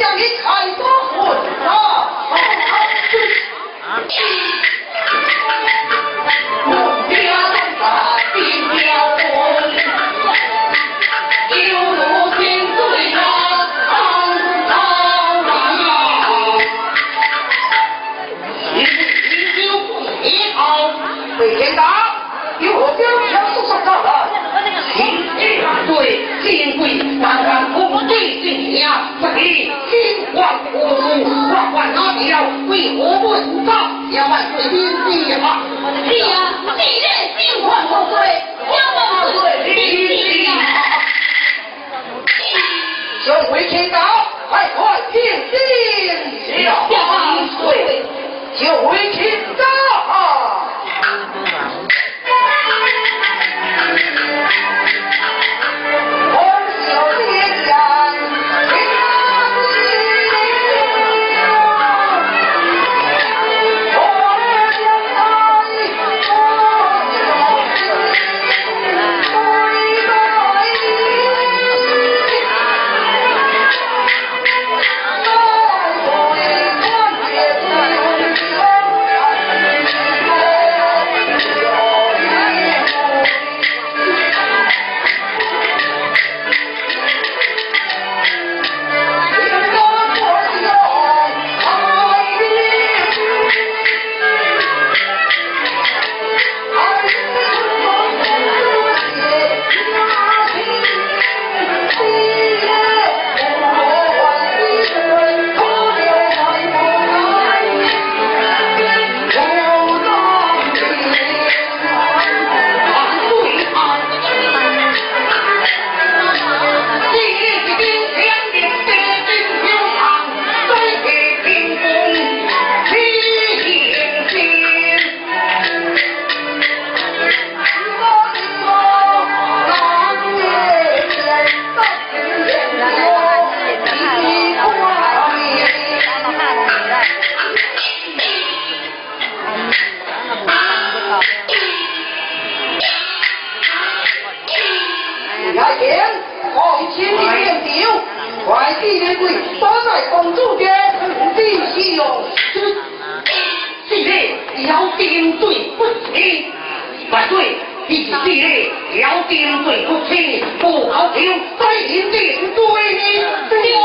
将呀，不理金王国主，万万拿掉，为何不告？要万岁领地啊！是呀，今日金王万岁，要万岁领地啊！小为天大，快快平定！要万岁，就为天令，快递的贵都在公主家土地使用。是的，要定罪不起，万岁！必须的，要定罪不起，不好听，再定罪。对啊，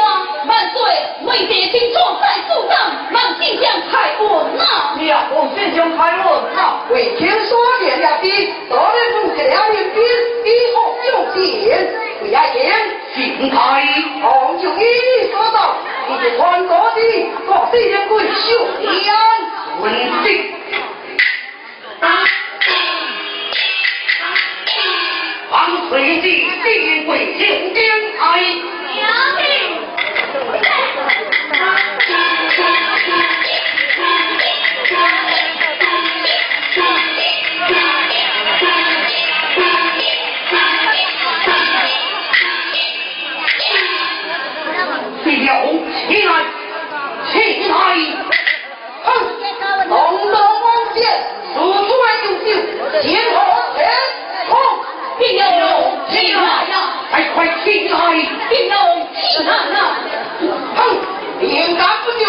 万岁！为爹听状在主上，望进将开恩呐！了，我先将开恩呐！为天所连下的，大人不给两人兵，以后有见。为爱见，进开，王就依你所道，你是传国的，各地人贵秀安，文定。王水帝定为九天开。娘快快起来！并有起来呀！哼，勇敢不牛，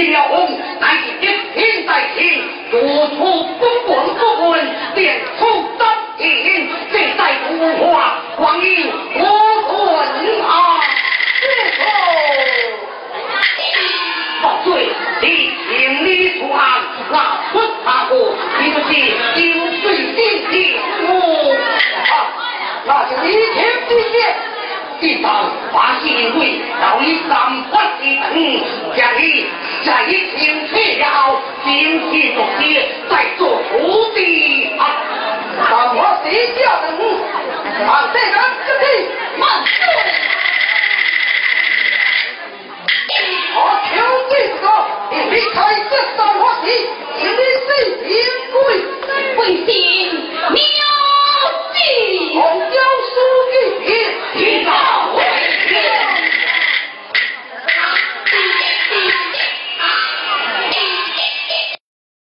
贵，李了红乃是一天在前，如出公文不问，便出丹田，这在无话，光阴无存啊！万岁！你请你出行，拿出他过，你不是丢水进天地业，地方花新贵，到你三番一等，将你再请退了，今天做爹，再做徒弟啊！让我地下等，让这个兄弟万岁！